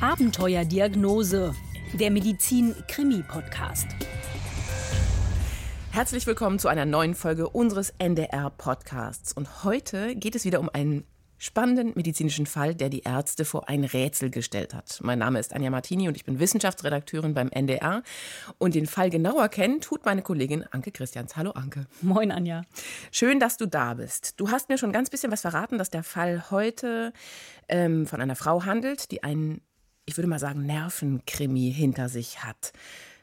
Abenteuerdiagnose, der Medizin-Krimi-Podcast. Herzlich willkommen zu einer neuen Folge unseres NDR-Podcasts. Und heute geht es wieder um einen spannenden medizinischen Fall, der die Ärzte vor ein Rätsel gestellt hat. Mein Name ist Anja Martini und ich bin Wissenschaftsredakteurin beim NDR. Und den Fall genauer kennen tut meine Kollegin Anke Christians. Hallo Anke. Moin Anja. Schön, dass du da bist. Du hast mir schon ganz bisschen was verraten, dass der Fall heute ähm, von einer Frau handelt, die einen, ich würde mal sagen, Nervenkrimi hinter sich hat.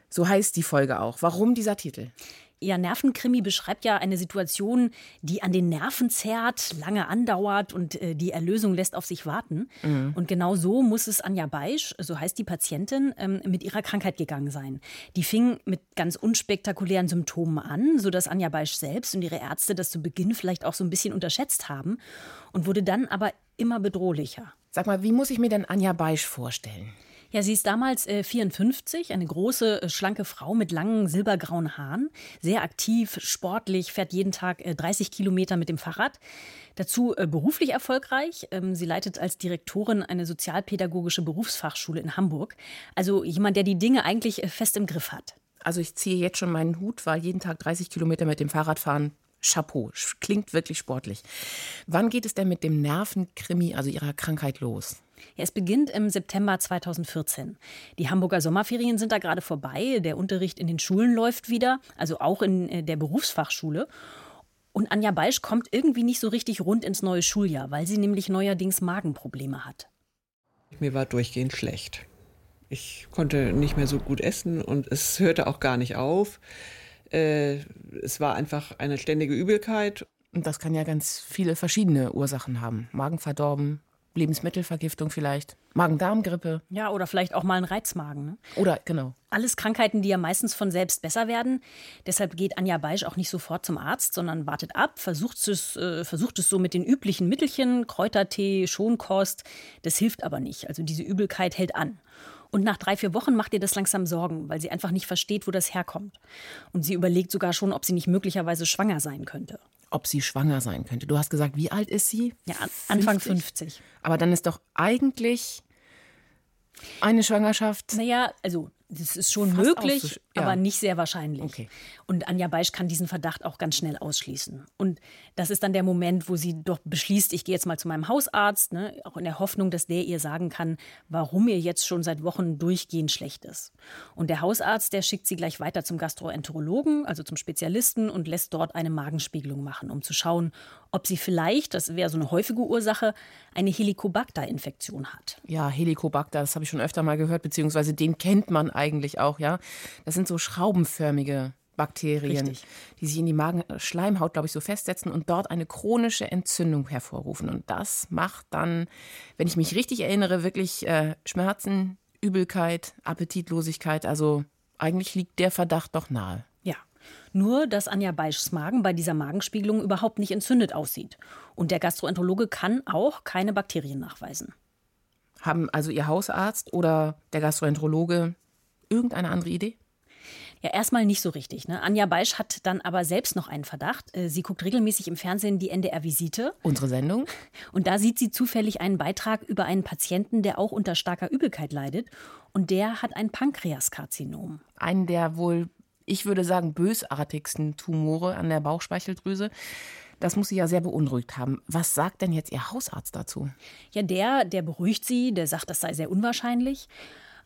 So heißt die Folge auch. Warum dieser Titel? Ja, Nervenkrimi beschreibt ja eine Situation, die an den Nerven zerrt, lange andauert und äh, die Erlösung lässt auf sich warten. Mhm. Und genau so muss es Anja Beisch, so heißt die Patientin, ähm, mit ihrer Krankheit gegangen sein. Die fing mit ganz unspektakulären Symptomen an, sodass Anja Beisch selbst und ihre Ärzte das zu Beginn vielleicht auch so ein bisschen unterschätzt haben und wurde dann aber immer bedrohlicher. Sag mal, wie muss ich mir denn Anja Beisch vorstellen? Ja, sie ist damals äh, 54, eine große, äh, schlanke Frau mit langen silbergrauen Haaren, sehr aktiv, sportlich, fährt jeden Tag äh, 30 Kilometer mit dem Fahrrad. Dazu äh, beruflich erfolgreich. Ähm, sie leitet als Direktorin eine sozialpädagogische Berufsfachschule in Hamburg. Also jemand, der die Dinge eigentlich äh, fest im Griff hat. Also ich ziehe jetzt schon meinen Hut, weil jeden Tag 30 Kilometer mit dem Fahrrad fahren Chapeau, klingt wirklich sportlich. Wann geht es denn mit dem Nervenkrimi, also ihrer Krankheit, los? Ja, es beginnt im September 2014. Die Hamburger Sommerferien sind da gerade vorbei. Der Unterricht in den Schulen läuft wieder, also auch in äh, der Berufsfachschule. Und Anja Beisch kommt irgendwie nicht so richtig rund ins neue Schuljahr, weil sie nämlich neuerdings Magenprobleme hat. Mir war durchgehend schlecht. Ich konnte nicht mehr so gut essen und es hörte auch gar nicht auf. Äh, es war einfach eine ständige Übelkeit. Und das kann ja ganz viele verschiedene Ursachen haben. Magen verdorben, Lebensmittelvergiftung vielleicht, Magen-Darm-Grippe. Ja, oder vielleicht auch mal ein Reizmagen. Ne? Oder, genau. Alles Krankheiten, die ja meistens von selbst besser werden. Deshalb geht Anja Beisch auch nicht sofort zum Arzt, sondern wartet ab, versucht es, äh, versucht es so mit den üblichen Mittelchen, Kräutertee, Schonkost. Das hilft aber nicht. Also diese Übelkeit hält an. Und nach drei, vier Wochen macht ihr das langsam Sorgen, weil sie einfach nicht versteht, wo das herkommt. Und sie überlegt sogar schon, ob sie nicht möglicherweise schwanger sein könnte ob sie schwanger sein könnte. Du hast gesagt, wie alt ist sie? Ja, Anfang 50. 50. Aber dann ist doch eigentlich eine Schwangerschaft. Naja, also das ist schon möglich, ja. aber nicht sehr wahrscheinlich. Okay. Und Anja Beisch kann diesen Verdacht auch ganz schnell ausschließen. Und das ist dann der Moment, wo sie doch beschließt, ich gehe jetzt mal zu meinem Hausarzt, ne, auch in der Hoffnung, dass der ihr sagen kann, warum ihr jetzt schon seit Wochen durchgehend schlecht ist. Und der Hausarzt, der schickt sie gleich weiter zum Gastroenterologen, also zum Spezialisten, und lässt dort eine Magenspiegelung machen, um zu schauen, ob sie vielleicht, das wäre so eine häufige Ursache, eine Helicobacter-Infektion hat. Ja, Helicobacter, das habe ich schon öfter mal gehört, beziehungsweise den kennt man eigentlich auch, ja. Das sind so schraubenförmige Bakterien, Richtig. die sich in die Magenschleimhaut, glaube ich, so festsetzen und dort eine chronische Entzündung hervorrufen. Und das macht dann, wenn ich mich richtig erinnere, wirklich äh, Schmerzen, Übelkeit, Appetitlosigkeit. Also eigentlich liegt der Verdacht doch nahe. Nur, dass Anja Beischs Magen bei dieser Magenspiegelung überhaupt nicht entzündet aussieht. Und der Gastroenterologe kann auch keine Bakterien nachweisen. Haben also Ihr Hausarzt oder der Gastroenterologe irgendeine andere Idee? Ja, erstmal nicht so richtig. Ne? Anja Beisch hat dann aber selbst noch einen Verdacht. Äh, sie guckt regelmäßig im Fernsehen die NDR-Visite. Unsere Sendung. Und da sieht sie zufällig einen Beitrag über einen Patienten, der auch unter starker Übelkeit leidet. Und der hat ein Pankreaskarzinom. Einen der wohl, ich würde sagen, bösartigsten Tumore an der Bauchspeicheldrüse. Das muss sie ja sehr beunruhigt haben. Was sagt denn jetzt Ihr Hausarzt dazu? Ja, der, der beruhigt sie, der sagt, das sei sehr unwahrscheinlich.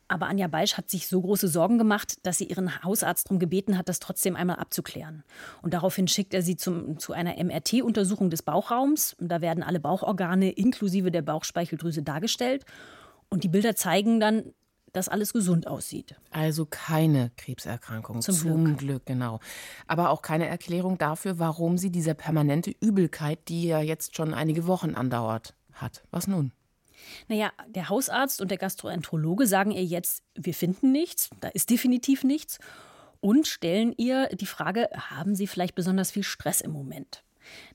Aber Anja Beisch hat sich so große Sorgen gemacht, dass sie ihren Hausarzt darum gebeten hat, das trotzdem einmal abzuklären. Und daraufhin schickt er sie zum, zu einer MRT-Untersuchung des Bauchraums. Da werden alle Bauchorgane inklusive der Bauchspeicheldrüse dargestellt. Und die Bilder zeigen dann, dass alles gesund aussieht. Also keine Krebserkrankung. Zum, Zum Glück. Glück, genau. Aber auch keine Erklärung dafür, warum sie diese permanente Übelkeit, die ja jetzt schon einige Wochen andauert, hat. Was nun? Naja, der Hausarzt und der Gastroenterologe sagen ihr jetzt, wir finden nichts, da ist definitiv nichts und stellen ihr die Frage, haben Sie vielleicht besonders viel Stress im Moment?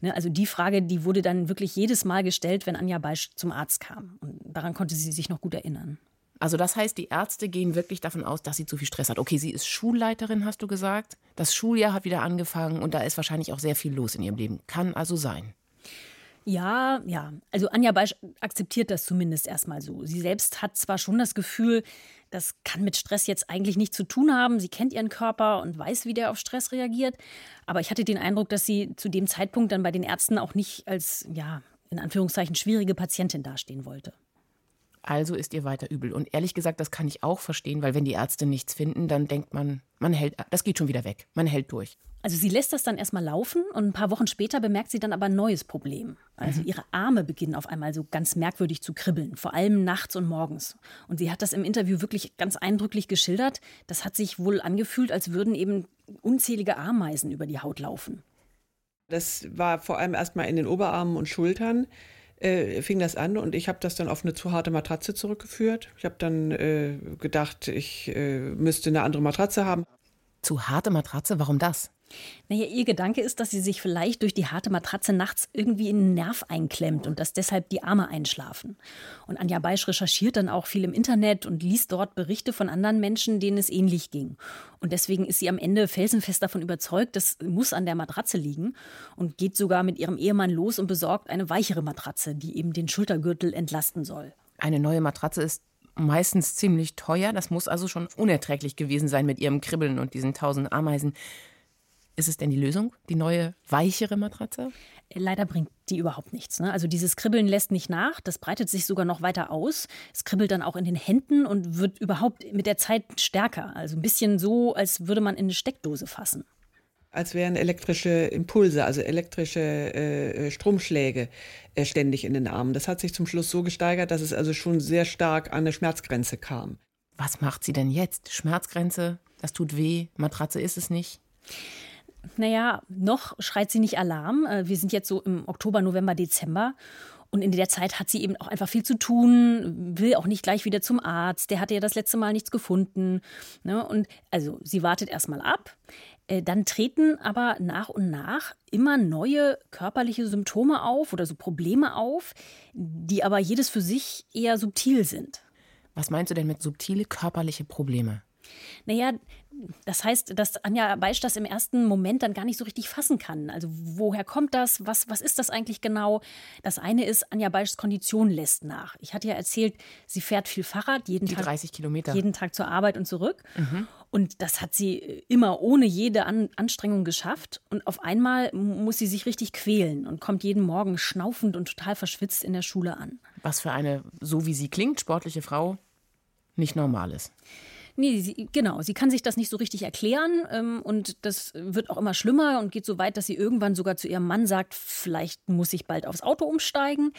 Ne, also die Frage, die wurde dann wirklich jedes Mal gestellt, wenn Anja Beisch zum Arzt kam. Und daran konnte sie sich noch gut erinnern. Also das heißt, die Ärzte gehen wirklich davon aus, dass sie zu viel Stress hat. Okay, sie ist Schulleiterin, hast du gesagt. Das Schuljahr hat wieder angefangen und da ist wahrscheinlich auch sehr viel los in ihrem Leben. Kann also sein. Ja, ja. Also Anja Beisch akzeptiert das zumindest erstmal so. Sie selbst hat zwar schon das Gefühl, das kann mit Stress jetzt eigentlich nichts zu tun haben. Sie kennt ihren Körper und weiß, wie der auf Stress reagiert. Aber ich hatte den Eindruck, dass sie zu dem Zeitpunkt dann bei den Ärzten auch nicht als, ja, in Anführungszeichen schwierige Patientin dastehen wollte. Also ist ihr weiter übel. Und ehrlich gesagt, das kann ich auch verstehen, weil wenn die Ärzte nichts finden, dann denkt man, man hält, das geht schon wieder weg. Man hält durch. Also sie lässt das dann erstmal laufen und ein paar Wochen später bemerkt sie dann aber ein neues Problem. Also mhm. ihre Arme beginnen auf einmal so ganz merkwürdig zu kribbeln, vor allem nachts und morgens. Und sie hat das im Interview wirklich ganz eindrücklich geschildert. Das hat sich wohl angefühlt, als würden eben unzählige Ameisen über die Haut laufen. Das war vor allem erstmal in den Oberarmen und Schultern äh, fing das an und ich habe das dann auf eine zu harte Matratze zurückgeführt. Ich habe dann äh, gedacht, ich äh, müsste eine andere Matratze haben. Zu harte Matratze? Warum das? Naja, ihr Gedanke ist, dass sie sich vielleicht durch die harte Matratze nachts irgendwie in einen Nerv einklemmt und dass deshalb die Arme einschlafen. Und Anja Beisch recherchiert dann auch viel im Internet und liest dort Berichte von anderen Menschen, denen es ähnlich ging. Und deswegen ist sie am Ende felsenfest davon überzeugt, das muss an der Matratze liegen und geht sogar mit ihrem Ehemann los und besorgt eine weichere Matratze, die eben den Schultergürtel entlasten soll. Eine neue Matratze ist meistens ziemlich teuer. Das muss also schon unerträglich gewesen sein mit ihrem Kribbeln und diesen tausend Ameisen. Ist es denn die Lösung, die neue, weichere Matratze? Leider bringt die überhaupt nichts. Ne? Also dieses Kribbeln lässt nicht nach, das breitet sich sogar noch weiter aus. Es kribbelt dann auch in den Händen und wird überhaupt mit der Zeit stärker. Also ein bisschen so, als würde man in eine Steckdose fassen. Als wären elektrische Impulse, also elektrische äh, Stromschläge äh, ständig in den Armen. Das hat sich zum Schluss so gesteigert, dass es also schon sehr stark an eine Schmerzgrenze kam. Was macht sie denn jetzt? Schmerzgrenze, das tut weh, Matratze ist es nicht? Naja, noch schreit sie nicht Alarm. Äh, wir sind jetzt so im Oktober, November, Dezember. Und in der Zeit hat sie eben auch einfach viel zu tun, will auch nicht gleich wieder zum Arzt. Der hatte ja das letzte Mal nichts gefunden. Ne? Und also sie wartet erstmal ab. Äh, dann treten aber nach und nach immer neue körperliche Symptome auf oder so Probleme auf, die aber jedes für sich eher subtil sind. Was meinst du denn mit subtile körperliche Probleme? Naja, das heißt, dass Anja Beisch das im ersten Moment dann gar nicht so richtig fassen kann. Also woher kommt das? Was, was ist das eigentlich genau? Das eine ist, Anja Beischs Kondition lässt nach. Ich hatte ja erzählt, sie fährt viel Fahrrad, jeden, Die Tag, 30 Kilometer. jeden Tag zur Arbeit und zurück. Mhm. Und das hat sie immer ohne jede An Anstrengung geschafft. Und auf einmal muss sie sich richtig quälen und kommt jeden Morgen schnaufend und total verschwitzt in der Schule an. Was für eine, so wie sie klingt, sportliche Frau nicht normal ist. Nee, sie, genau. Sie kann sich das nicht so richtig erklären ähm, und das wird auch immer schlimmer und geht so weit, dass sie irgendwann sogar zu ihrem Mann sagt, vielleicht muss ich bald aufs Auto umsteigen.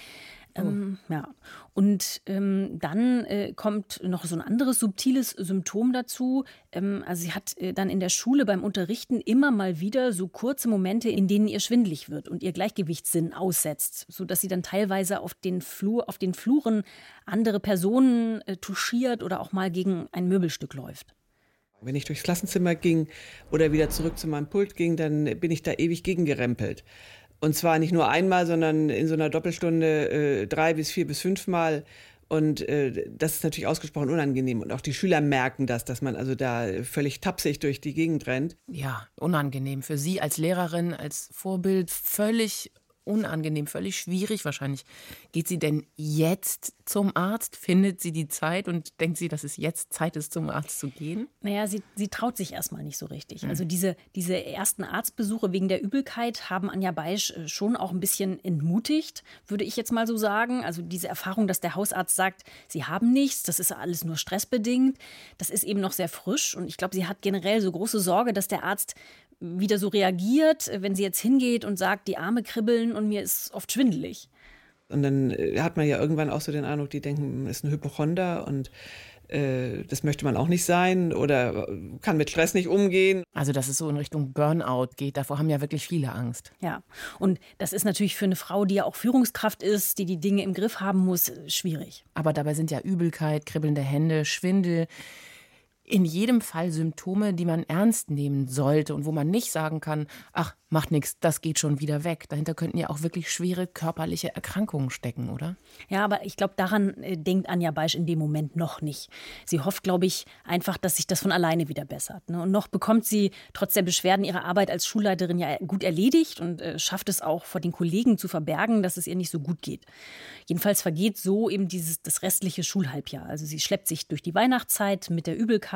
Ähm, oh. Ja. Und ähm, dann äh, kommt noch so ein anderes subtiles Symptom dazu. Ähm, also sie hat äh, dann in der Schule beim Unterrichten immer mal wieder so kurze Momente, in denen ihr schwindlig wird und ihr Gleichgewichtssinn aussetzt, sodass sie dann teilweise auf den, Flur, auf den Fluren andere Personen äh, touchiert oder auch mal gegen ein Möbelstück läuft. Wenn ich durchs Klassenzimmer ging oder wieder zurück zu meinem Pult ging, dann bin ich da ewig gegengerempelt. Und zwar nicht nur einmal, sondern in so einer Doppelstunde äh, drei bis vier bis fünfmal. Und äh, das ist natürlich ausgesprochen unangenehm. Und auch die Schüler merken das, dass man also da völlig tapsig durch die Gegend rennt. Ja, unangenehm. Für Sie als Lehrerin, als Vorbild völlig unangenehm, völlig schwierig wahrscheinlich. Geht sie denn jetzt zum Arzt? Findet sie die Zeit und denkt sie, dass es jetzt Zeit ist, zum Arzt zu gehen? Naja, sie, sie traut sich erstmal nicht so richtig. Mhm. Also diese, diese ersten Arztbesuche wegen der Übelkeit haben Anja Beisch äh, schon auch ein bisschen entmutigt, würde ich jetzt mal so sagen. Also diese Erfahrung, dass der Hausarzt sagt, sie haben nichts, das ist alles nur stressbedingt, das ist eben noch sehr frisch. Und ich glaube, sie hat generell so große Sorge, dass der Arzt wieder so reagiert, wenn sie jetzt hingeht und sagt, die Arme kribbeln und mir ist oft schwindelig. Und dann äh, hat man ja irgendwann auch so den Eindruck, die denken, ist ein Hypochonder und äh, das möchte man auch nicht sein oder kann mit Stress nicht umgehen. Also, dass es so in Richtung Burnout geht, davor haben ja wirklich viele Angst. Ja, und das ist natürlich für eine Frau, die ja auch Führungskraft ist, die die Dinge im Griff haben muss, schwierig. Aber dabei sind ja Übelkeit, kribbelnde Hände, Schwindel in jedem Fall Symptome, die man ernst nehmen sollte und wo man nicht sagen kann, ach, macht nichts, das geht schon wieder weg. Dahinter könnten ja auch wirklich schwere körperliche Erkrankungen stecken, oder? Ja, aber ich glaube, daran äh, denkt Anja Beisch in dem Moment noch nicht. Sie hofft, glaube ich, einfach, dass sich das von alleine wieder bessert. Ne? Und noch bekommt sie trotz der Beschwerden ihre Arbeit als Schulleiterin ja gut erledigt und äh, schafft es auch vor den Kollegen zu verbergen, dass es ihr nicht so gut geht. Jedenfalls vergeht so eben dieses das restliche Schulhalbjahr. Also sie schleppt sich durch die Weihnachtszeit mit der Übelkeit,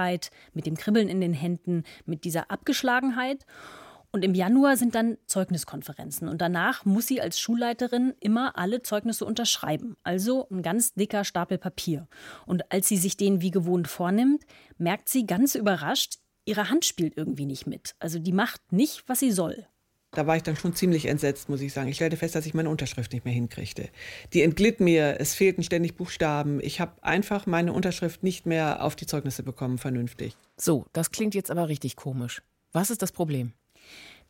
mit dem Kribbeln in den Händen, mit dieser Abgeschlagenheit. Und im Januar sind dann Zeugniskonferenzen. Und danach muss sie als Schulleiterin immer alle Zeugnisse unterschreiben. Also ein ganz dicker Stapel Papier. Und als sie sich den wie gewohnt vornimmt, merkt sie ganz überrascht, ihre Hand spielt irgendwie nicht mit. Also die macht nicht, was sie soll. Da war ich dann schon ziemlich entsetzt, muss ich sagen. Ich stellte fest, dass ich meine Unterschrift nicht mehr hinkriegte. Die entglitt mir, es fehlten ständig Buchstaben. Ich habe einfach meine Unterschrift nicht mehr auf die Zeugnisse bekommen, vernünftig. So, das klingt jetzt aber richtig komisch. Was ist das Problem?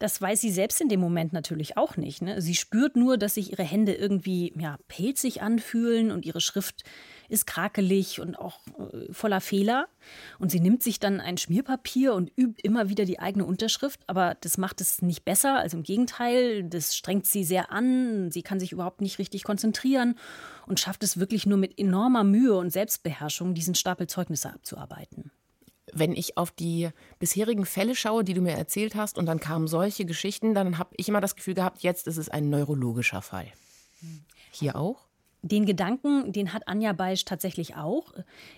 Das weiß sie selbst in dem Moment natürlich auch nicht. Ne? Sie spürt nur, dass sich ihre Hände irgendwie ja, pelzig anfühlen und ihre Schrift ist krakelig und auch äh, voller Fehler. Und sie nimmt sich dann ein Schmierpapier und übt immer wieder die eigene Unterschrift. Aber das macht es nicht besser. Also im Gegenteil, das strengt sie sehr an. Sie kann sich überhaupt nicht richtig konzentrieren und schafft es wirklich nur mit enormer Mühe und Selbstbeherrschung, diesen Stapel Zeugnisse abzuarbeiten wenn ich auf die bisherigen Fälle schaue, die du mir erzählt hast, und dann kamen solche Geschichten, dann habe ich immer das Gefühl gehabt, jetzt ist es ein neurologischer Fall. Hier auch? Den Gedanken, den hat Anja Beisch tatsächlich auch.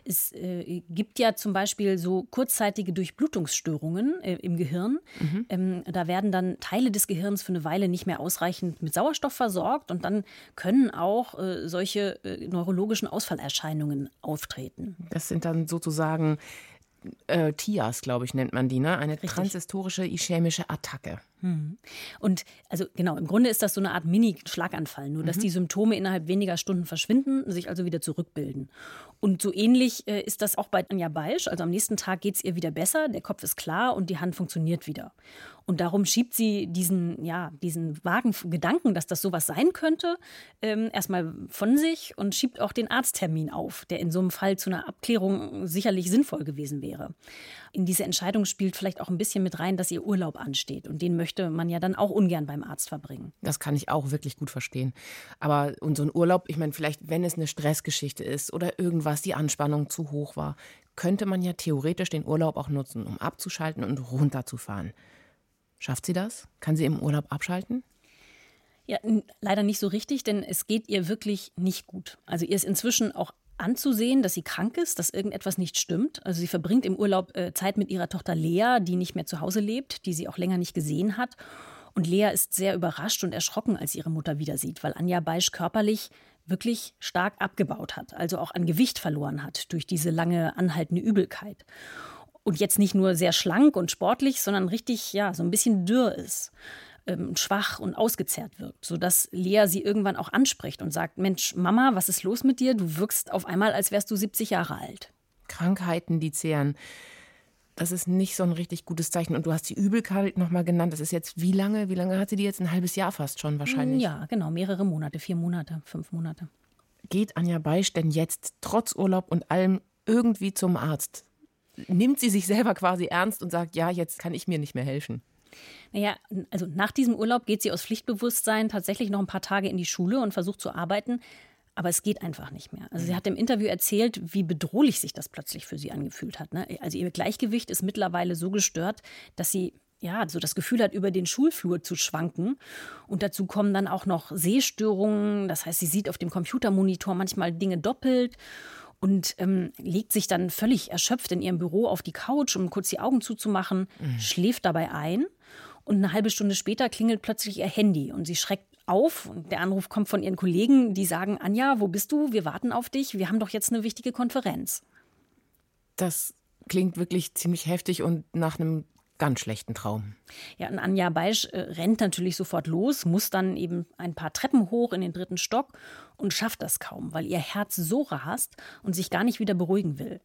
Es äh, gibt ja zum Beispiel so kurzzeitige Durchblutungsstörungen äh, im Gehirn. Mhm. Ähm, da werden dann Teile des Gehirns für eine Weile nicht mehr ausreichend mit Sauerstoff versorgt und dann können auch äh, solche äh, neurologischen Ausfallerscheinungen auftreten. Das sind dann sozusagen äh, TIAS, glaube ich, nennt man die, ne? Eine Richtig. transhistorische ischämische Attacke. Mhm. Und also genau, im Grunde ist das so eine Art Mini-Schlaganfall, nur dass mhm. die Symptome innerhalb weniger Stunden verschwinden, sich also wieder zurückbilden. Und so ähnlich äh, ist das auch bei Anja Beisch. Also am nächsten Tag geht es ihr wieder besser, der Kopf ist klar und die Hand funktioniert wieder. Und darum schiebt sie diesen, ja, diesen vagen Gedanken, dass das sowas sein könnte, ähm, erstmal von sich und schiebt auch den Arzttermin auf, der in so einem Fall zu einer Abklärung sicherlich sinnvoll gewesen wäre. In diese Entscheidung spielt vielleicht auch ein bisschen mit rein, dass ihr Urlaub ansteht. Und den möchte man ja dann auch ungern beim Arzt verbringen. Das kann ich auch wirklich gut verstehen. Aber und so ein Urlaub, ich meine, vielleicht, wenn es eine Stressgeschichte ist oder irgendwas, die Anspannung zu hoch war, könnte man ja theoretisch den Urlaub auch nutzen, um abzuschalten und runterzufahren. Schafft sie das? Kann sie im Urlaub abschalten? Ja, leider nicht so richtig, denn es geht ihr wirklich nicht gut. Also ihr ist inzwischen auch anzusehen, dass sie krank ist, dass irgendetwas nicht stimmt. Also sie verbringt im Urlaub äh, Zeit mit ihrer Tochter Lea, die nicht mehr zu Hause lebt, die sie auch länger nicht gesehen hat. Und Lea ist sehr überrascht und erschrocken, als ihre Mutter wieder sieht, weil Anja Beisch körperlich wirklich stark abgebaut hat, also auch an Gewicht verloren hat durch diese lange anhaltende Übelkeit. Und jetzt nicht nur sehr schlank und sportlich, sondern richtig, ja, so ein bisschen dürr ist ähm, schwach und ausgezehrt wirkt, sodass Lea sie irgendwann auch anspricht und sagt, Mensch, Mama, was ist los mit dir? Du wirkst auf einmal, als wärst du 70 Jahre alt. Krankheiten, die zehren. Das ist nicht so ein richtig gutes Zeichen. Und du hast die Übelkeit nochmal genannt. Das ist jetzt wie lange? Wie lange hat sie die jetzt? Ein halbes Jahr fast schon wahrscheinlich. Ja, genau. Mehrere Monate. Vier Monate, fünf Monate. Geht Anja Beisch denn jetzt trotz Urlaub und allem irgendwie zum Arzt? Nimmt sie sich selber quasi ernst und sagt, ja, jetzt kann ich mir nicht mehr helfen? Naja, also nach diesem Urlaub geht sie aus Pflichtbewusstsein tatsächlich noch ein paar Tage in die Schule und versucht zu arbeiten. Aber es geht einfach nicht mehr. Also sie hat im Interview erzählt, wie bedrohlich sich das plötzlich für sie angefühlt hat. Ne? Also ihr Gleichgewicht ist mittlerweile so gestört, dass sie ja, so das Gefühl hat, über den Schulflur zu schwanken. Und dazu kommen dann auch noch Sehstörungen. Das heißt, sie sieht auf dem Computermonitor manchmal Dinge doppelt und ähm, legt sich dann völlig erschöpft in ihrem Büro auf die Couch, um kurz die Augen zuzumachen, mhm. schläft dabei ein und eine halbe Stunde später klingelt plötzlich ihr Handy und sie schreckt auf. Und der Anruf kommt von ihren Kollegen, die sagen: Anja, wo bist du? Wir warten auf dich. Wir haben doch jetzt eine wichtige Konferenz. Das klingt wirklich ziemlich heftig und nach einem ganz schlechten Traum. Ja, und Anja Beisch äh, rennt natürlich sofort los, muss dann eben ein paar Treppen hoch in den dritten Stock und schafft das kaum, weil ihr Herz so rast und sich gar nicht wieder beruhigen will.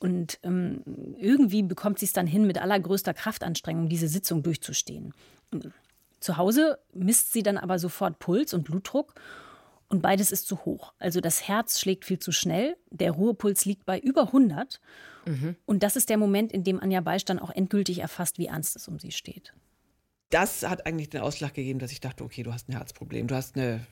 Und ähm, irgendwie bekommt sie es dann hin, mit allergrößter Kraftanstrengung diese Sitzung durchzustehen. Zu Hause misst sie dann aber sofort Puls und Blutdruck Und beides ist zu hoch. Also das Herz schlägt viel zu schnell, der Ruhepuls liegt bei über 100. Mhm. Und das ist der Moment, in dem Anja Beisch dann auch endgültig erfasst, wie ernst es um sie steht. Das hat eigentlich den Ausschlag gegeben, dass ich dachte, okay, du hast ein Herzproblem, du hast eine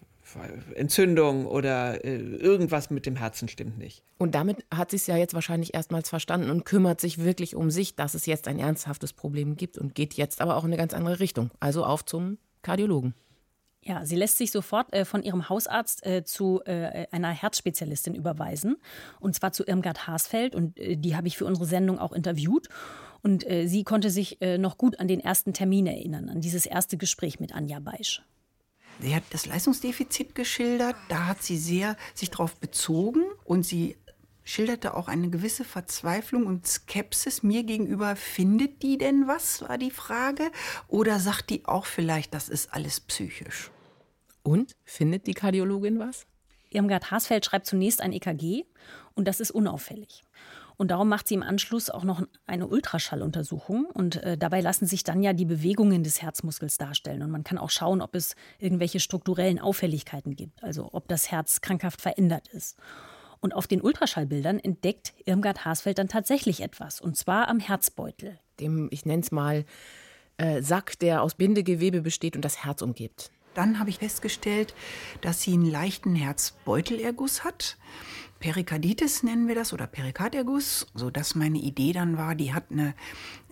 Entzündung oder äh, irgendwas mit dem Herzen stimmt nicht. Und damit hat sie es ja jetzt wahrscheinlich erstmals verstanden und kümmert sich wirklich um sich, dass es jetzt ein ernsthaftes Problem gibt und geht jetzt aber auch in eine ganz andere Richtung. Also auf zum Kardiologen. Ja, sie lässt sich sofort äh, von ihrem Hausarzt äh, zu äh, einer Herzspezialistin überweisen. Und zwar zu Irmgard Haasfeld. Und äh, die habe ich für unsere Sendung auch interviewt. Und äh, sie konnte sich äh, noch gut an den ersten Termin erinnern, an dieses erste Gespräch mit Anja Beisch. Sie hat das Leistungsdefizit geschildert. Da hat sie sehr sich darauf bezogen. Und sie schilderte auch eine gewisse Verzweiflung und Skepsis mir gegenüber. Findet die denn was, war die Frage. Oder sagt die auch vielleicht, das ist alles psychisch? Und findet die Kardiologin was? Irmgard Haasfeld schreibt zunächst ein EKG und das ist unauffällig. Und darum macht sie im Anschluss auch noch eine Ultraschalluntersuchung. Und äh, dabei lassen sich dann ja die Bewegungen des Herzmuskels darstellen. Und man kann auch schauen, ob es irgendwelche strukturellen Auffälligkeiten gibt, also ob das Herz krankhaft verändert ist. Und auf den Ultraschallbildern entdeckt Irmgard Haasfeld dann tatsächlich etwas, und zwar am Herzbeutel. Dem, ich nenne es mal, äh, Sack, der aus Bindegewebe besteht und das Herz umgibt. Dann habe ich festgestellt, dass sie einen leichten Herzbeutelerguss hat. Perikarditis nennen wir das oder Perikarderguss, sodass meine Idee dann war, die hat eine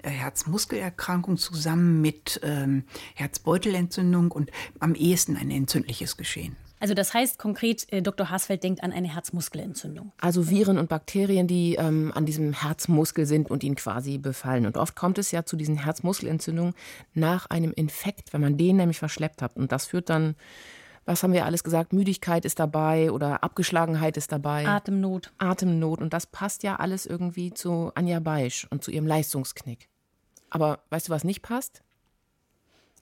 äh, Herzmuskelerkrankung zusammen mit ähm, Herzbeutelentzündung und am ehesten ein entzündliches Geschehen. Also das heißt konkret, äh, Dr. Haasfeld denkt an eine Herzmuskelentzündung. Also Viren und Bakterien, die ähm, an diesem Herzmuskel sind und ihn quasi befallen. Und oft kommt es ja zu diesen Herzmuskelentzündungen nach einem Infekt, wenn man den nämlich verschleppt hat. Und das führt dann was haben wir alles gesagt? Müdigkeit ist dabei oder Abgeschlagenheit ist dabei. Atemnot. Atemnot. Und das passt ja alles irgendwie zu Anja Beisch und zu ihrem Leistungsknick. Aber weißt du, was nicht passt?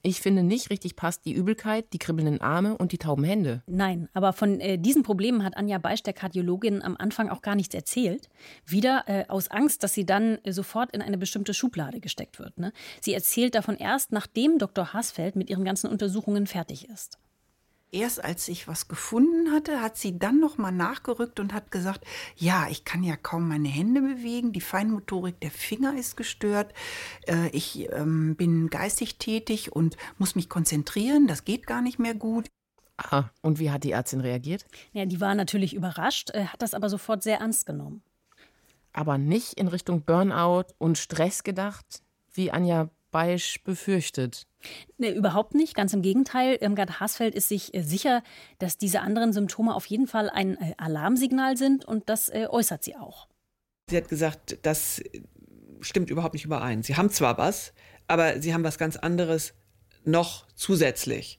Ich finde nicht richtig passt die Übelkeit, die kribbelnden Arme und die tauben Hände. Nein, aber von äh, diesen Problemen hat Anja Beisch, der Kardiologin, am Anfang auch gar nichts erzählt. Wieder äh, aus Angst, dass sie dann äh, sofort in eine bestimmte Schublade gesteckt wird. Ne? Sie erzählt davon erst, nachdem Dr. Haasfeld mit ihren ganzen Untersuchungen fertig ist erst als ich was gefunden hatte, hat sie dann noch mal nachgerückt und hat gesagt, ja, ich kann ja kaum meine Hände bewegen, die Feinmotorik der Finger ist gestört, äh, ich ähm, bin geistig tätig und muss mich konzentrieren, das geht gar nicht mehr gut. Aha. Und wie hat die Ärztin reagiert? Ja, die war natürlich überrascht, äh, hat das aber sofort sehr ernst genommen. Aber nicht in Richtung Burnout und Stress gedacht, wie Anja Beisch befürchtet. Nee, überhaupt nicht. Ganz im Gegenteil. Irmgard Haasfeld ist sich äh, sicher, dass diese anderen Symptome auf jeden Fall ein äh, Alarmsignal sind und das äh, äußert sie auch. Sie hat gesagt, das stimmt überhaupt nicht überein. Sie haben zwar was, aber sie haben was ganz anderes noch zusätzlich.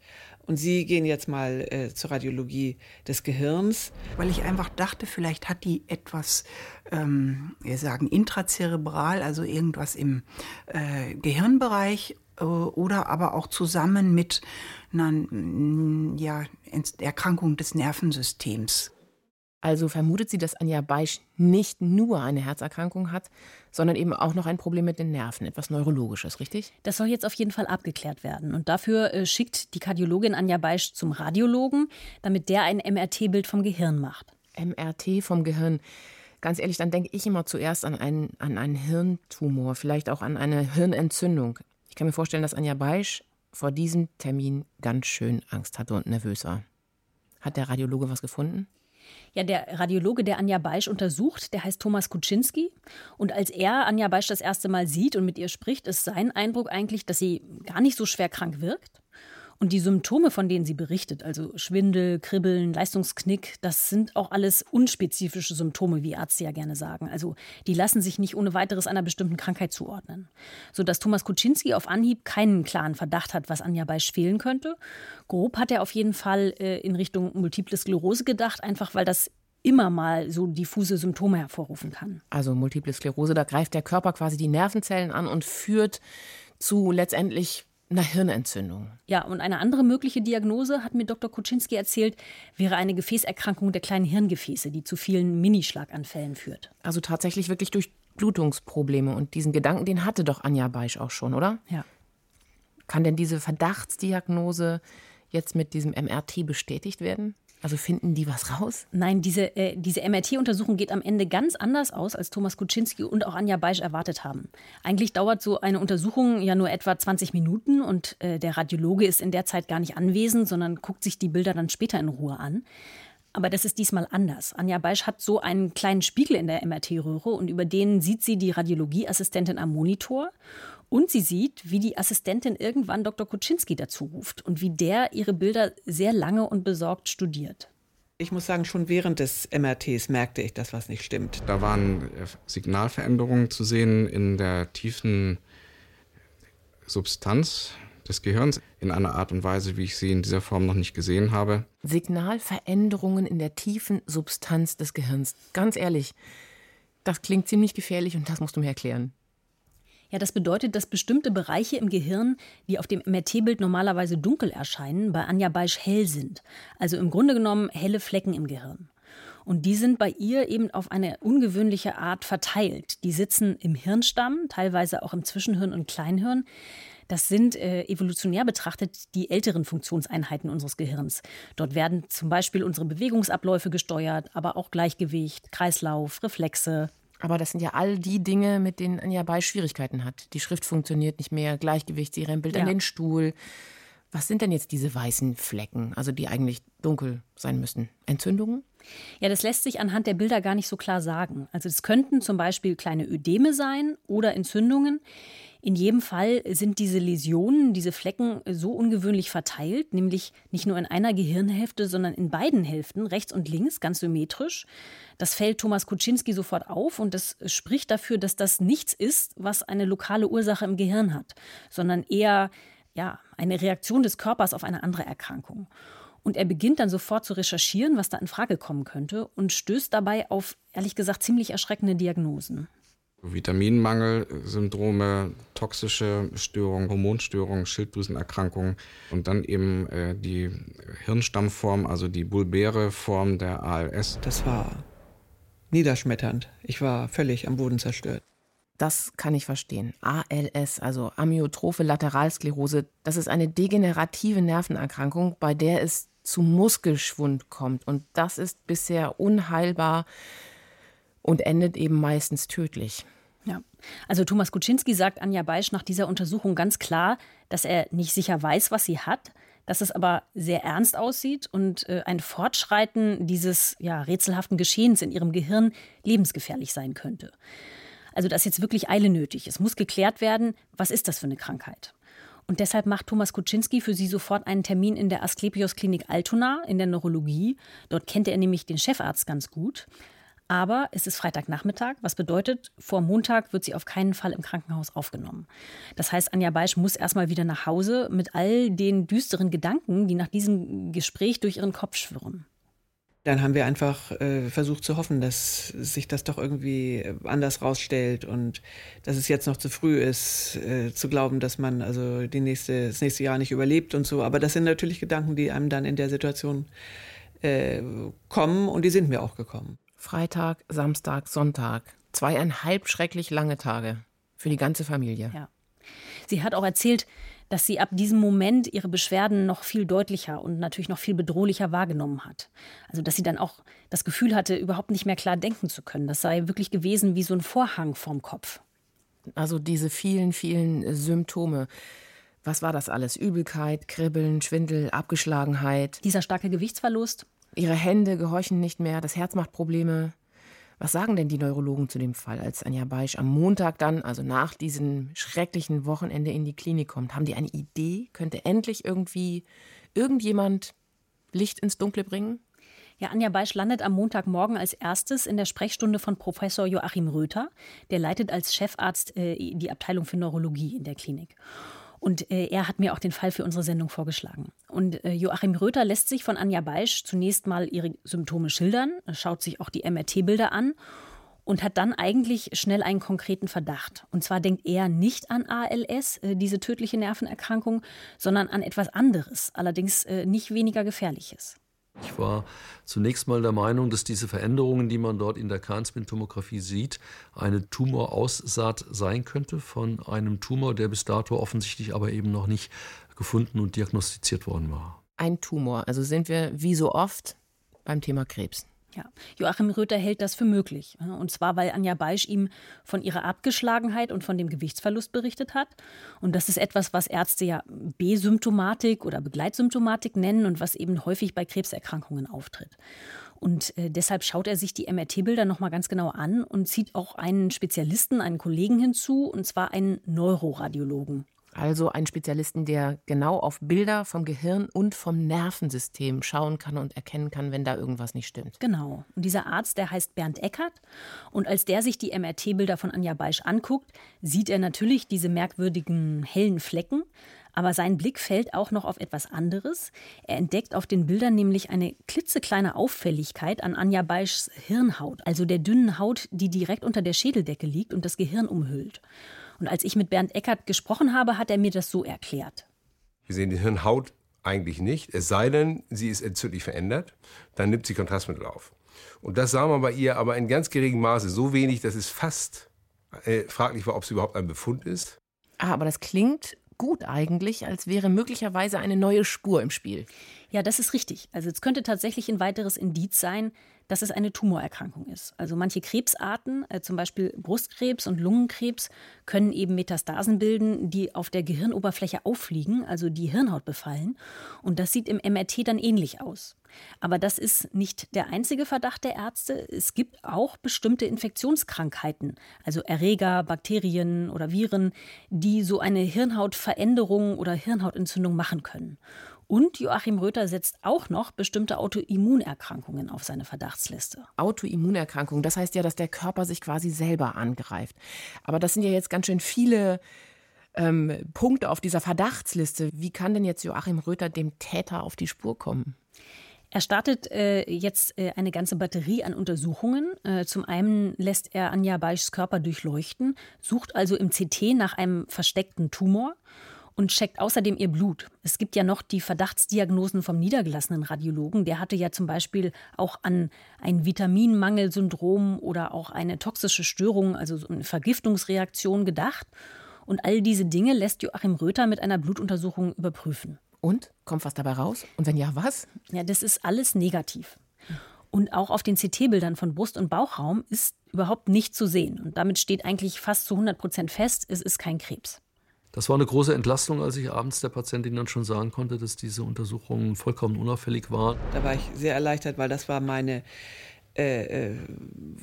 Und Sie gehen jetzt mal äh, zur Radiologie des Gehirns. Weil ich einfach dachte, vielleicht hat die etwas, ähm, wir sagen intrazerebral, also irgendwas im äh, Gehirnbereich äh, oder aber auch zusammen mit einer ja, Erkrankung des Nervensystems. Also vermutet sie, dass Anja Beisch nicht nur eine Herzerkrankung hat, sondern eben auch noch ein Problem mit den Nerven, etwas Neurologisches, richtig? Das soll jetzt auf jeden Fall abgeklärt werden. Und dafür äh, schickt die Kardiologin Anja Beisch zum Radiologen, damit der ein MRT-Bild vom Gehirn macht. MRT vom Gehirn. Ganz ehrlich, dann denke ich immer zuerst an einen, an einen Hirntumor, vielleicht auch an eine Hirnentzündung. Ich kann mir vorstellen, dass Anja Beisch vor diesem Termin ganz schön Angst hatte und nervös war. Hat der Radiologe was gefunden? Ja, der Radiologe, der Anja Beisch untersucht, der heißt Thomas Kuczynski. Und als er Anja Beisch das erste Mal sieht und mit ihr spricht, ist sein Eindruck eigentlich, dass sie gar nicht so schwer krank wirkt. Und die Symptome, von denen sie berichtet, also Schwindel, Kribbeln, Leistungsknick, das sind auch alles unspezifische Symptome, wie Ärzte ja gerne sagen. Also die lassen sich nicht ohne weiteres einer bestimmten Krankheit zuordnen. Sodass Thomas Kuczynski auf Anhieb keinen klaren Verdacht hat, was Anja Beisch fehlen könnte. Grob hat er auf jeden Fall äh, in Richtung Multiple Sklerose gedacht, einfach weil das immer mal so diffuse Symptome hervorrufen kann. Also Multiple Sklerose, da greift der Körper quasi die Nervenzellen an und führt zu letztendlich einer Hirnentzündung. Ja, und eine andere mögliche Diagnose, hat mir Dr. Kuczynski erzählt, wäre eine Gefäßerkrankung der kleinen Hirngefäße, die zu vielen Minischlaganfällen führt. Also tatsächlich wirklich durch Blutungsprobleme. Und diesen Gedanken, den hatte doch Anja Beisch auch schon, oder? Ja. Kann denn diese Verdachtsdiagnose jetzt mit diesem MRT bestätigt werden? Also finden die was raus? Nein, diese, äh, diese MRT-Untersuchung geht am Ende ganz anders aus, als Thomas Kuczynski und auch Anja Beisch erwartet haben. Eigentlich dauert so eine Untersuchung ja nur etwa 20 Minuten und äh, der Radiologe ist in der Zeit gar nicht anwesend, sondern guckt sich die Bilder dann später in Ruhe an. Aber das ist diesmal anders. Anja Beisch hat so einen kleinen Spiegel in der MRT-Röhre und über den sieht sie die Radiologieassistentin am Monitor. Und sie sieht, wie die Assistentin irgendwann Dr. Kuczynski dazu ruft und wie der ihre Bilder sehr lange und besorgt studiert. Ich muss sagen, schon während des MRTs merkte ich, dass was nicht stimmt. Da waren äh, Signalveränderungen zu sehen in der tiefen Substanz des Gehirns in einer Art und Weise, wie ich sie in dieser Form noch nicht gesehen habe. Signalveränderungen in der tiefen Substanz des Gehirns. Ganz ehrlich, das klingt ziemlich gefährlich und das musst du mir erklären. Ja, das bedeutet, dass bestimmte Bereiche im Gehirn, die auf dem MRT-Bild normalerweise dunkel erscheinen, bei Anja Beisch hell sind. Also im Grunde genommen helle Flecken im Gehirn. Und die sind bei ihr eben auf eine ungewöhnliche Art verteilt. Die sitzen im Hirnstamm, teilweise auch im Zwischenhirn und Kleinhirn. Das sind äh, evolutionär betrachtet die älteren Funktionseinheiten unseres Gehirns. Dort werden zum Beispiel unsere Bewegungsabläufe gesteuert, aber auch Gleichgewicht, Kreislauf, Reflexe, aber das sind ja all die Dinge, mit denen Anja Bay Schwierigkeiten hat. Die Schrift funktioniert nicht mehr, Gleichgewicht, sie rempelt ja. an den Stuhl. Was sind denn jetzt diese weißen Flecken, also die eigentlich dunkel sein müssen? Entzündungen? Ja, das lässt sich anhand der Bilder gar nicht so klar sagen. Also es könnten zum Beispiel kleine Ödeme sein oder Entzündungen. In jedem Fall sind diese Läsionen, diese Flecken so ungewöhnlich verteilt, nämlich nicht nur in einer Gehirnhälfte, sondern in beiden Hälften, rechts und links, ganz symmetrisch. Das fällt Thomas Kuczynski sofort auf und das spricht dafür, dass das nichts ist, was eine lokale Ursache im Gehirn hat, sondern eher ja, eine Reaktion des Körpers auf eine andere Erkrankung. Und er beginnt dann sofort zu recherchieren, was da in Frage kommen könnte und stößt dabei auf, ehrlich gesagt, ziemlich erschreckende Diagnosen. Vitaminmangelsyndrome, toxische Störungen, Hormonstörungen, Schilddrüsenerkrankungen und dann eben äh, die Hirnstammform, also die bulbäre Form der ALS. Das war niederschmetternd. Ich war völlig am Boden zerstört. Das kann ich verstehen. ALS, also Amyotrophe Lateralsklerose, das ist eine degenerative Nervenerkrankung, bei der es zu Muskelschwund kommt. Und das ist bisher unheilbar und endet eben meistens tödlich. Ja, also Thomas Kuczynski sagt Anja Beisch nach dieser Untersuchung ganz klar, dass er nicht sicher weiß, was sie hat, dass es aber sehr ernst aussieht und äh, ein Fortschreiten dieses ja, rätselhaften Geschehens in ihrem Gehirn lebensgefährlich sein könnte. Also da ist jetzt wirklich Eile nötig. Es muss geklärt werden, was ist das für eine Krankheit. Und deshalb macht Thomas Kuczynski für sie sofort einen Termin in der Asklepios Klinik Altona in der Neurologie. Dort kennt er nämlich den Chefarzt ganz gut. Aber es ist Freitagnachmittag, was bedeutet, vor Montag wird sie auf keinen Fall im Krankenhaus aufgenommen. Das heißt, Anja Beisch muss erstmal wieder nach Hause mit all den düsteren Gedanken, die nach diesem Gespräch durch ihren Kopf schwirren. Dann haben wir einfach äh, versucht zu hoffen, dass sich das doch irgendwie anders rausstellt und dass es jetzt noch zu früh ist, äh, zu glauben, dass man also die nächste, das nächste Jahr nicht überlebt und so. Aber das sind natürlich Gedanken, die einem dann in der Situation äh, kommen und die sind mir auch gekommen. Freitag, Samstag, Sonntag. Zweieinhalb schrecklich lange Tage für die ganze Familie. Ja. Sie hat auch erzählt, dass sie ab diesem Moment ihre Beschwerden noch viel deutlicher und natürlich noch viel bedrohlicher wahrgenommen hat. Also dass sie dann auch das Gefühl hatte, überhaupt nicht mehr klar denken zu können. Das sei wirklich gewesen wie so ein Vorhang vorm Kopf. Also diese vielen, vielen Symptome. Was war das alles? Übelkeit, Kribbeln, Schwindel, Abgeschlagenheit. Dieser starke Gewichtsverlust. Ihre Hände gehorchen nicht mehr, das Herz macht Probleme. Was sagen denn die Neurologen zu dem Fall, als Anja Beisch am Montag dann, also nach diesem schrecklichen Wochenende in die Klinik kommt? Haben die eine Idee? Könnte endlich irgendwie irgendjemand Licht ins Dunkle bringen? Ja, Anja Beisch landet am Montagmorgen als erstes in der Sprechstunde von Professor Joachim Röther. Der leitet als Chefarzt äh, die Abteilung für Neurologie in der Klinik. Und äh, er hat mir auch den Fall für unsere Sendung vorgeschlagen. Und äh, Joachim Röther lässt sich von Anja Beisch zunächst mal ihre Symptome schildern, schaut sich auch die MRT-Bilder an und hat dann eigentlich schnell einen konkreten Verdacht. Und zwar denkt er nicht an ALS, äh, diese tödliche Nervenerkrankung, sondern an etwas anderes, allerdings äh, nicht weniger gefährliches. Ich war zunächst mal der Meinung, dass diese Veränderungen, die man dort in der Kernspin-Tomographie sieht, eine Tumoraussaat sein könnte von einem Tumor, der bis dato offensichtlich aber eben noch nicht gefunden und diagnostiziert worden war. Ein Tumor. Also sind wir wie so oft beim Thema Krebs. Ja, Joachim Röther hält das für möglich. Und zwar, weil Anja Beisch ihm von ihrer Abgeschlagenheit und von dem Gewichtsverlust berichtet hat. Und das ist etwas, was Ärzte ja B-Symptomatik oder Begleitsymptomatik nennen und was eben häufig bei Krebserkrankungen auftritt. Und äh, deshalb schaut er sich die MRT-Bilder nochmal ganz genau an und zieht auch einen Spezialisten, einen Kollegen hinzu, und zwar einen Neuroradiologen. Also einen Spezialisten, der genau auf Bilder vom Gehirn und vom Nervensystem schauen kann und erkennen kann, wenn da irgendwas nicht stimmt. Genau. Und dieser Arzt, der heißt Bernd Eckert. Und als der sich die MRT-Bilder von Anja Beisch anguckt, sieht er natürlich diese merkwürdigen hellen Flecken. Aber sein Blick fällt auch noch auf etwas anderes. Er entdeckt auf den Bildern nämlich eine klitzekleine Auffälligkeit an Anja Beischs Hirnhaut, also der dünnen Haut, die direkt unter der Schädeldecke liegt und das Gehirn umhüllt. Und als ich mit Bernd Eckert gesprochen habe, hat er mir das so erklärt. Wir sehen die Hirnhaut eigentlich nicht, es sei denn, sie ist entzündlich verändert, dann nimmt sie Kontrastmittel auf. Und das sah man bei ihr aber in ganz geringem Maße, so wenig, dass es fast äh, fraglich war, ob es überhaupt ein Befund ist. Ah, aber das klingt gut eigentlich, als wäre möglicherweise eine neue Spur im Spiel. Ja, das ist richtig. Also es könnte tatsächlich ein weiteres Indiz sein, dass es eine Tumorerkrankung ist. Also manche Krebsarten, äh, zum Beispiel Brustkrebs und Lungenkrebs, können eben Metastasen bilden, die auf der Gehirnoberfläche auffliegen, also die Hirnhaut befallen. Und das sieht im MRT dann ähnlich aus. Aber das ist nicht der einzige Verdacht der Ärzte. Es gibt auch bestimmte Infektionskrankheiten, also Erreger, Bakterien oder Viren, die so eine Hirnhautveränderung oder Hirnhautentzündung machen können. Und Joachim Röther setzt auch noch bestimmte Autoimmunerkrankungen auf seine Verdachtsliste. Autoimmunerkrankungen, das heißt ja, dass der Körper sich quasi selber angreift. Aber das sind ja jetzt ganz schön viele ähm, Punkte auf dieser Verdachtsliste. Wie kann denn jetzt Joachim Röther dem Täter auf die Spur kommen? Er startet äh, jetzt äh, eine ganze Batterie an Untersuchungen. Äh, zum einen lässt er Anja Beischs Körper durchleuchten, sucht also im CT nach einem versteckten Tumor und checkt außerdem ihr Blut. Es gibt ja noch die Verdachtsdiagnosen vom niedergelassenen Radiologen. Der hatte ja zum Beispiel auch an ein Vitaminmangelsyndrom oder auch eine toxische Störung, also so eine Vergiftungsreaktion gedacht. Und all diese Dinge lässt Joachim Röther mit einer Blutuntersuchung überprüfen. Und? Kommt was dabei raus? Und wenn ja, was? Ja, das ist alles negativ. Und auch auf den CT-Bildern von Brust- und Bauchraum ist überhaupt nicht zu sehen. Und damit steht eigentlich fast zu 100 Prozent fest, es ist kein Krebs. Das war eine große Entlastung, als ich abends der Patientin dann schon sagen konnte, dass diese Untersuchung vollkommen unauffällig war. Da war ich sehr erleichtert, weil das war meine äh, äh,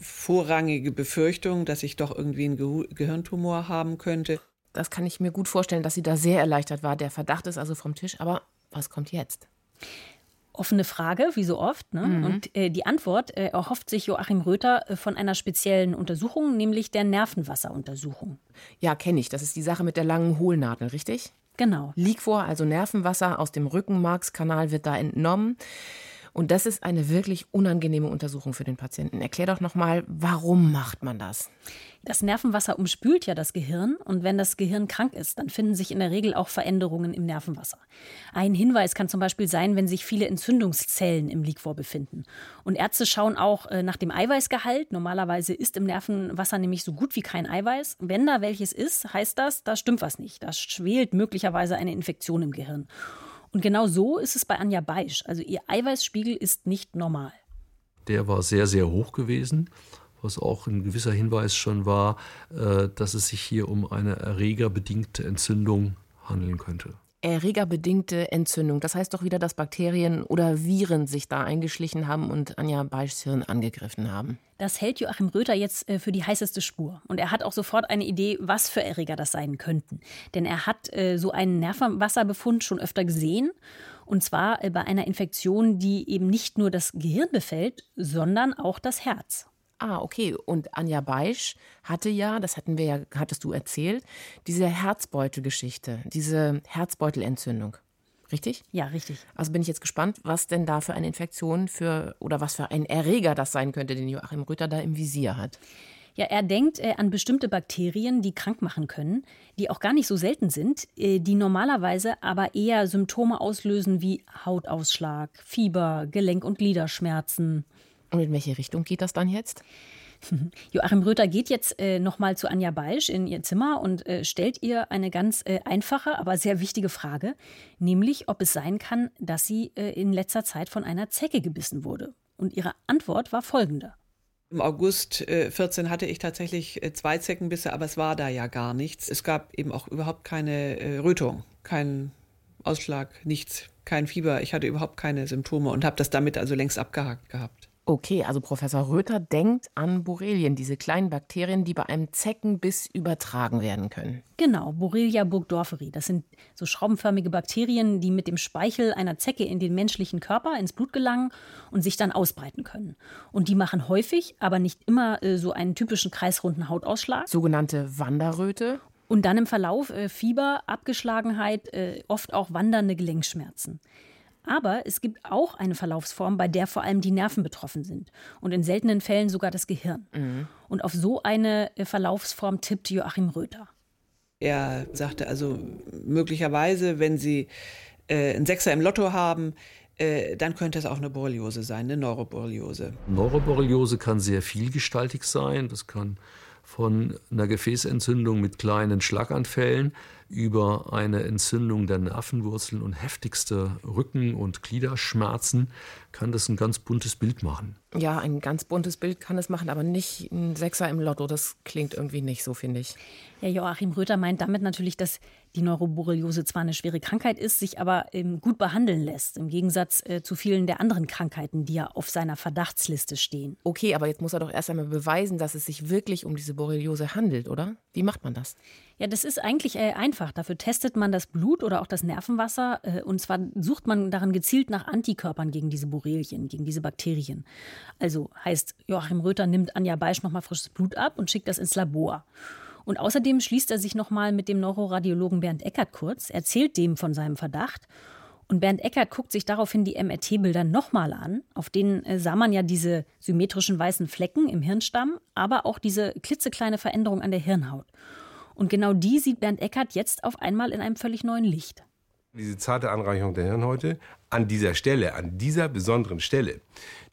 vorrangige Befürchtung, dass ich doch irgendwie einen Ge Gehirntumor haben könnte. Das kann ich mir gut vorstellen, dass sie da sehr erleichtert war. Der Verdacht ist also vom Tisch. Aber was kommt jetzt? Offene Frage, wie so oft. Ne? Mhm. Und äh, die Antwort äh, erhofft sich Joachim Röther äh, von einer speziellen Untersuchung, nämlich der Nervenwasseruntersuchung. Ja, kenne ich. Das ist die Sache mit der langen Hohlnadel, richtig? Genau. Liquor, also Nervenwasser aus dem Rückenmarkskanal, wird da entnommen. Und das ist eine wirklich unangenehme Untersuchung für den Patienten. Erklär doch nochmal, warum macht man das? Das Nervenwasser umspült ja das Gehirn und wenn das Gehirn krank ist, dann finden sich in der Regel auch Veränderungen im Nervenwasser. Ein Hinweis kann zum Beispiel sein, wenn sich viele Entzündungszellen im Liquor befinden. Und Ärzte schauen auch äh, nach dem Eiweißgehalt. Normalerweise ist im Nervenwasser nämlich so gut wie kein Eiweiß. Wenn da welches ist, heißt das, da stimmt was nicht. Da schwelt möglicherweise eine Infektion im Gehirn. Und genau so ist es bei Anja Beisch. Also ihr Eiweißspiegel ist nicht normal. Der war sehr, sehr hoch gewesen, was auch ein gewisser Hinweis schon war, äh, dass es sich hier um eine erregerbedingte Entzündung handeln könnte erregerbedingte Entzündung. Das heißt doch wieder, dass Bakterien oder Viren sich da eingeschlichen haben und Anja Beischs Hirn angegriffen haben. Das hält Joachim Röther jetzt äh, für die heißeste Spur. Und er hat auch sofort eine Idee, was für Erreger das sein könnten. Denn er hat äh, so einen Nervenwasserbefund schon öfter gesehen. Und zwar äh, bei einer Infektion, die eben nicht nur das Gehirn befällt, sondern auch das Herz. Ah, okay. Und Anja Beisch hatte ja, das hatten wir ja, hattest du erzählt, diese Herzbeutelgeschichte, diese Herzbeutelentzündung. Richtig? Ja, richtig. Also bin ich jetzt gespannt, was denn da für eine Infektion für oder was für ein Erreger das sein könnte, den Joachim Rütter da im Visier hat. Ja, er denkt äh, an bestimmte Bakterien, die krank machen können, die auch gar nicht so selten sind, äh, die normalerweise aber eher Symptome auslösen wie Hautausschlag, Fieber, Gelenk- und Gliederschmerzen. Und in welche Richtung geht das dann jetzt? Joachim Röther geht jetzt äh, nochmal zu Anja Beisch in ihr Zimmer und äh, stellt ihr eine ganz äh, einfache, aber sehr wichtige Frage, nämlich ob es sein kann, dass sie äh, in letzter Zeit von einer Zecke gebissen wurde. Und ihre Antwort war folgende. Im August äh, 14 hatte ich tatsächlich äh, zwei Zeckenbisse, aber es war da ja gar nichts. Es gab eben auch überhaupt keine äh, Rötung, keinen Ausschlag, nichts, kein Fieber. Ich hatte überhaupt keine Symptome und habe das damit also längst abgehakt gehabt. Okay, also Professor Röther denkt an Borrelien, diese kleinen Bakterien, die bei einem Zeckenbiss übertragen werden können. Genau, Borrelia burgdorferi. Das sind so schraubenförmige Bakterien, die mit dem Speichel einer Zecke in den menschlichen Körper, ins Blut gelangen und sich dann ausbreiten können. Und die machen häufig, aber nicht immer äh, so einen typischen kreisrunden Hautausschlag. Sogenannte Wanderröte. Und dann im Verlauf äh, Fieber, Abgeschlagenheit, äh, oft auch wandernde Gelenkschmerzen. Aber es gibt auch eine Verlaufsform, bei der vor allem die Nerven betroffen sind und in seltenen Fällen sogar das Gehirn. Mhm. Und auf so eine äh, Verlaufsform tippt Joachim Röther. Er sagte also möglicherweise, wenn Sie äh, einen Sechser im Lotto haben, äh, dann könnte es auch eine Borreliose sein, eine Neuroborreliose. Neuroborreliose kann sehr vielgestaltig sein. Das kann von einer Gefäßentzündung mit kleinen Schlaganfällen über eine Entzündung der Nervenwurzeln und heftigste Rücken- und Gliederschmerzen kann das ein ganz buntes Bild machen. Ja, ein ganz buntes Bild kann es machen, aber nicht ein Sechser im Lotto. Das klingt irgendwie nicht so, finde ich. Ja, Joachim Röther meint damit natürlich, dass die Neuroborreliose zwar eine schwere Krankheit ist, sich aber ähm, gut behandeln lässt, im Gegensatz äh, zu vielen der anderen Krankheiten, die ja auf seiner Verdachtsliste stehen. Okay, aber jetzt muss er doch erst einmal beweisen, dass es sich wirklich um diese Borreliose handelt, oder? Wie macht man das? Ja, das ist eigentlich äh, einfach. Dafür testet man das Blut oder auch das Nervenwasser. Äh, und zwar sucht man daran gezielt nach Antikörpern gegen diese Borrelien, gegen diese Bakterien. Also heißt, Joachim Röther nimmt Anja Beisch nochmal frisches Blut ab und schickt das ins Labor. Und außerdem schließt er sich nochmal mit dem Neuroradiologen Bernd Eckert kurz, erzählt dem von seinem Verdacht. Und Bernd Eckert guckt sich daraufhin die MRT-Bilder nochmal an. Auf denen äh, sah man ja diese symmetrischen weißen Flecken im Hirnstamm, aber auch diese klitzekleine Veränderung an der Hirnhaut. Und genau die sieht Bernd Eckert jetzt auf einmal in einem völlig neuen Licht. Diese zarte Anreichung der Hirnhäute an dieser Stelle, an dieser besonderen Stelle,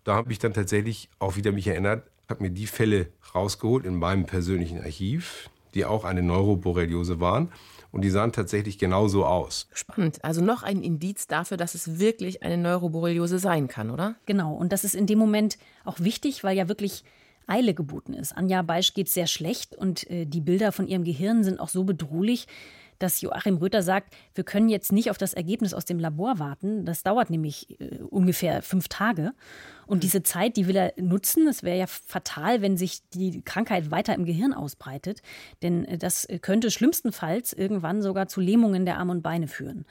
da habe ich dann tatsächlich auch wieder mich erinnert, habe mir die Fälle rausgeholt in meinem persönlichen Archiv, die auch eine Neuroborreliose waren. Und die sahen tatsächlich genauso aus. Spannend. Also noch ein Indiz dafür, dass es wirklich eine Neuroborreliose sein kann, oder? Genau. Und das ist in dem Moment auch wichtig, weil ja wirklich Eile geboten ist. Anja Beisch geht sehr schlecht und äh, die Bilder von ihrem Gehirn sind auch so bedrohlich, dass Joachim Röther sagt, wir können jetzt nicht auf das Ergebnis aus dem Labor warten. Das dauert nämlich äh, ungefähr fünf Tage. Und diese Zeit, die will er nutzen. Es wäre ja fatal, wenn sich die Krankheit weiter im Gehirn ausbreitet. Denn äh, das könnte schlimmstenfalls irgendwann sogar zu Lähmungen der Arme und Beine führen.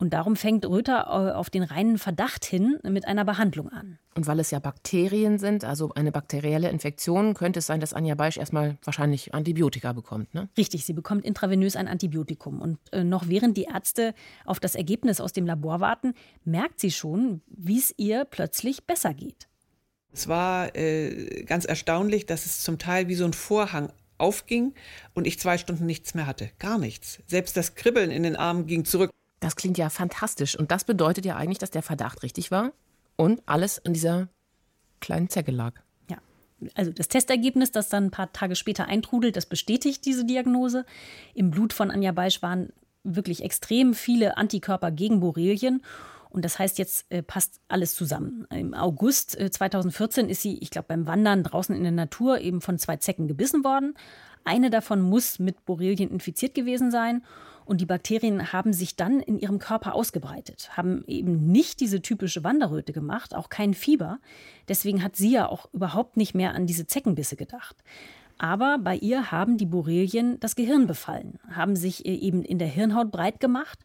Und darum fängt Röther äh, auf den reinen Verdacht hin mit einer Behandlung an. Und weil es ja Bakterien sind, also eine bakterielle Infektion, könnte es sein, dass Anja Beisch erstmal wahrscheinlich Antibiotika bekommt, ne? Richtig, sie bekommt intravenös ein Antibiotikum. Und äh, noch während die Ärzte auf das Ergebnis aus dem Labor warten, merkt sie schon, wie es ihr plötzlich besser geht. Es war äh, ganz erstaunlich, dass es zum Teil wie so ein Vorhang aufging und ich zwei Stunden nichts mehr hatte. Gar nichts. Selbst das Kribbeln in den Armen ging zurück. Das klingt ja fantastisch. Und das bedeutet ja eigentlich, dass der Verdacht richtig war und alles an dieser kleinen Zecke lag. Ja, also das Testergebnis, das dann ein paar Tage später eintrudelt, das bestätigt diese Diagnose. Im Blut von Anja Beisch waren wirklich extrem viele Antikörper gegen Borrelien. Und das heißt, jetzt äh, passt alles zusammen. Im August äh, 2014 ist sie, ich glaube, beim Wandern draußen in der Natur eben von zwei Zecken gebissen worden. Eine davon muss mit Borrelien infiziert gewesen sein. Und die Bakterien haben sich dann in ihrem Körper ausgebreitet, haben eben nicht diese typische Wanderröte gemacht, auch kein Fieber. Deswegen hat sie ja auch überhaupt nicht mehr an diese Zeckenbisse gedacht. Aber bei ihr haben die Borrelien das Gehirn befallen, haben sich äh, eben in der Hirnhaut breit gemacht.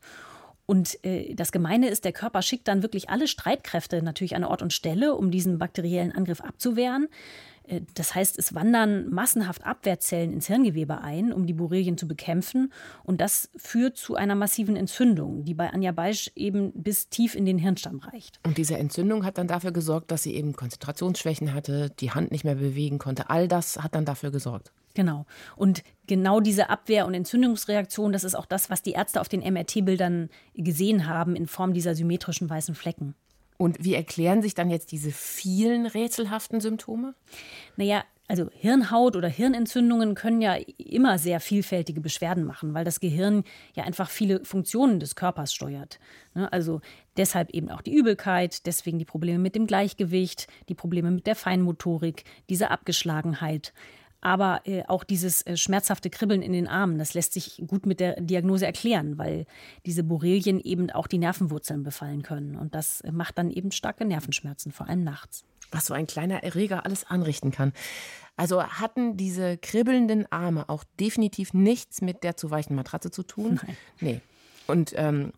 Und äh, das Gemeine ist, der Körper schickt dann wirklich alle Streitkräfte natürlich an Ort und Stelle, um diesen bakteriellen Angriff abzuwehren. Äh, das heißt, es wandern massenhaft Abwehrzellen ins Hirngewebe ein, um die Borrelien zu bekämpfen. Und das führt zu einer massiven Entzündung, die bei Anja Beisch eben bis tief in den Hirnstamm reicht. Und diese Entzündung hat dann dafür gesorgt, dass sie eben Konzentrationsschwächen hatte, die Hand nicht mehr bewegen konnte. All das hat dann dafür gesorgt. Genau. Und genau diese Abwehr- und Entzündungsreaktion, das ist auch das, was die Ärzte auf den MRT-Bildern gesehen haben in Form dieser symmetrischen weißen Flecken. Und wie erklären sich dann jetzt diese vielen rätselhaften Symptome? Naja, also Hirnhaut oder Hirnentzündungen können ja immer sehr vielfältige Beschwerden machen, weil das Gehirn ja einfach viele Funktionen des Körpers steuert. Ne? Also deshalb eben auch die Übelkeit, deswegen die Probleme mit dem Gleichgewicht, die Probleme mit der Feinmotorik, diese Abgeschlagenheit. Aber äh, auch dieses äh, schmerzhafte Kribbeln in den Armen, das lässt sich gut mit der Diagnose erklären, weil diese Borrelien eben auch die Nervenwurzeln befallen können. Und das macht dann eben starke Nervenschmerzen, vor allem nachts. Was so ein kleiner Erreger alles anrichten kann. Also hatten diese kribbelnden Arme auch definitiv nichts mit der zu weichen Matratze zu tun? Nein. Nee. Und ähm,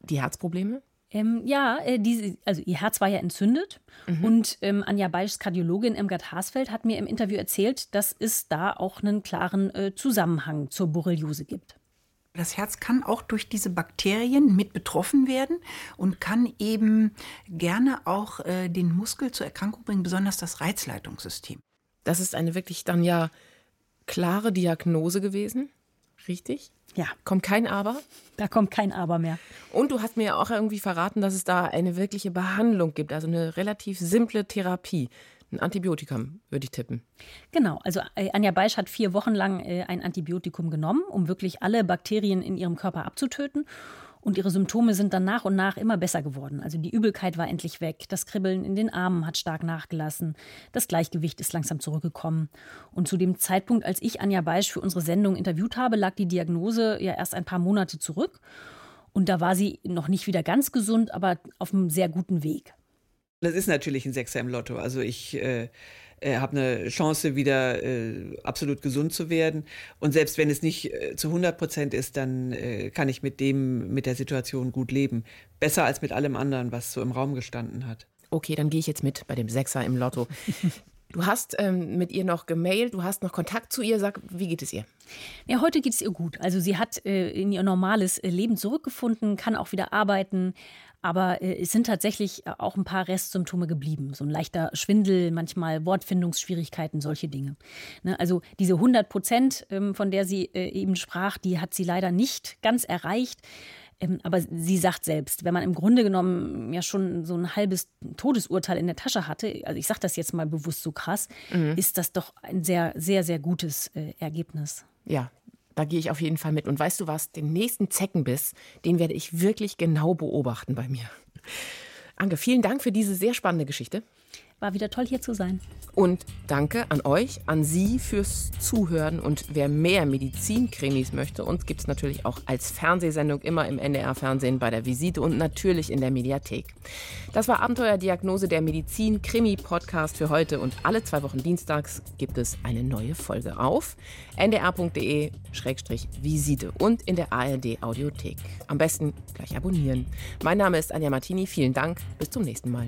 die Herzprobleme? Ähm, ja, äh, diese, also ihr Herz war ja entzündet Mhm. und ähm, Anja Beischs Kardiologin Irmgard Hasfeld hat mir im Interview erzählt, dass es da auch einen klaren äh, Zusammenhang zur Borreliose gibt. Das Herz kann auch durch diese Bakterien mit betroffen werden und kann eben gerne auch äh, den Muskel zur Erkrankung bringen, besonders das Reizleitungssystem. Das ist eine wirklich dann ja klare Diagnose gewesen. Richtig? Ja, Kommt kein Aber. da kommt kein Aber mehr. Und du hast mir ja auch irgendwie verraten, dass es da eine wirkliche Behandlung gibt, also eine relativ simple Therapie. Ein Antibiotikum, würde ich tippen. Genau, also äh, Anja Beisch hat vier Wochen lang äh, ein Antibiotikum genommen, um wirklich alle Bakterien in ihrem Körper abzutöten. Und ihre Symptome sind dann nach und nach immer besser geworden. Also die Übelkeit war endlich weg, das Kribbeln in den Armen hat stark nachgelassen, das Gleichgewicht ist langsam zurückgekommen. Und zu dem Zeitpunkt, als ich Anja Beisch für unsere Sendung interviewt habe, lag die Diagnose ja erst ein paar Monate zurück. Und da war sie noch nicht wieder ganz gesund, aber auf einem sehr guten Weg. Das ist natürlich ein Sechser im Lotto. Also ich äh, äh, habe eine Chance, wieder äh, absolut gesund zu werden. Und selbst wenn es nicht äh, zu 100 Prozent ist, dann äh, kann ich mit dem, mit der Situation gut leben. Besser als mit allem anderen, was so im Raum gestanden hat. Okay, dann gehe ich jetzt mit bei dem Sechser im Lotto. Du hast ähm, mit ihr noch gemailt, du hast noch Kontakt zu ihr. Sag, wie geht es ihr? Ja, heute geht es ihr gut. Also sie hat äh, in ihr normales äh, Leben zurückgefunden, kann auch wieder arbeiten. Aber äh, es sind tatsächlich äh, auch ein paar Restsymptome geblieben. So ein leichter Schwindel, manchmal Wortfindungsschwierigkeiten, solche Dinge. Ne, also diese 100 Prozent, ähm, von der sie äh, eben sprach, die hat sie leider nicht ganz erreicht. Ähm, aber sie sagt selbst, wenn man im Grunde genommen ja schon so ein halbes Todesurteil in der Tasche hatte, also ich sage das jetzt mal bewusst so krass, ist das doch ein sehr, sehr, sehr gutes äh, Ergebnis. Ja, da gehe ich auf jeden Fall mit. Und weißt du was? Den nächsten Zeckenbiss, den werde ich wirklich genau beobachten bei mir. Anke, vielen Dank für diese sehr spannende Geschichte. War wieder toll hier zu sein. Und danke an euch, an Sie fürs Zuhören. Und wer mehr Medizinkrimis möchte, uns gibt es natürlich auch als Fernsehsendung immer im NDR-Fernsehen bei der Visite und natürlich in der Mediathek. Das war Abenteuerdiagnose der Medizin-Krimi-Podcast für heute. Und alle zwei Wochen dienstags gibt es eine neue Folge auf ndr.de-visite und in der ARD-Audiothek. Am besten gleich abonnieren. Mein Name ist Anja Martini. Vielen Dank. Bis zum nächsten Mal.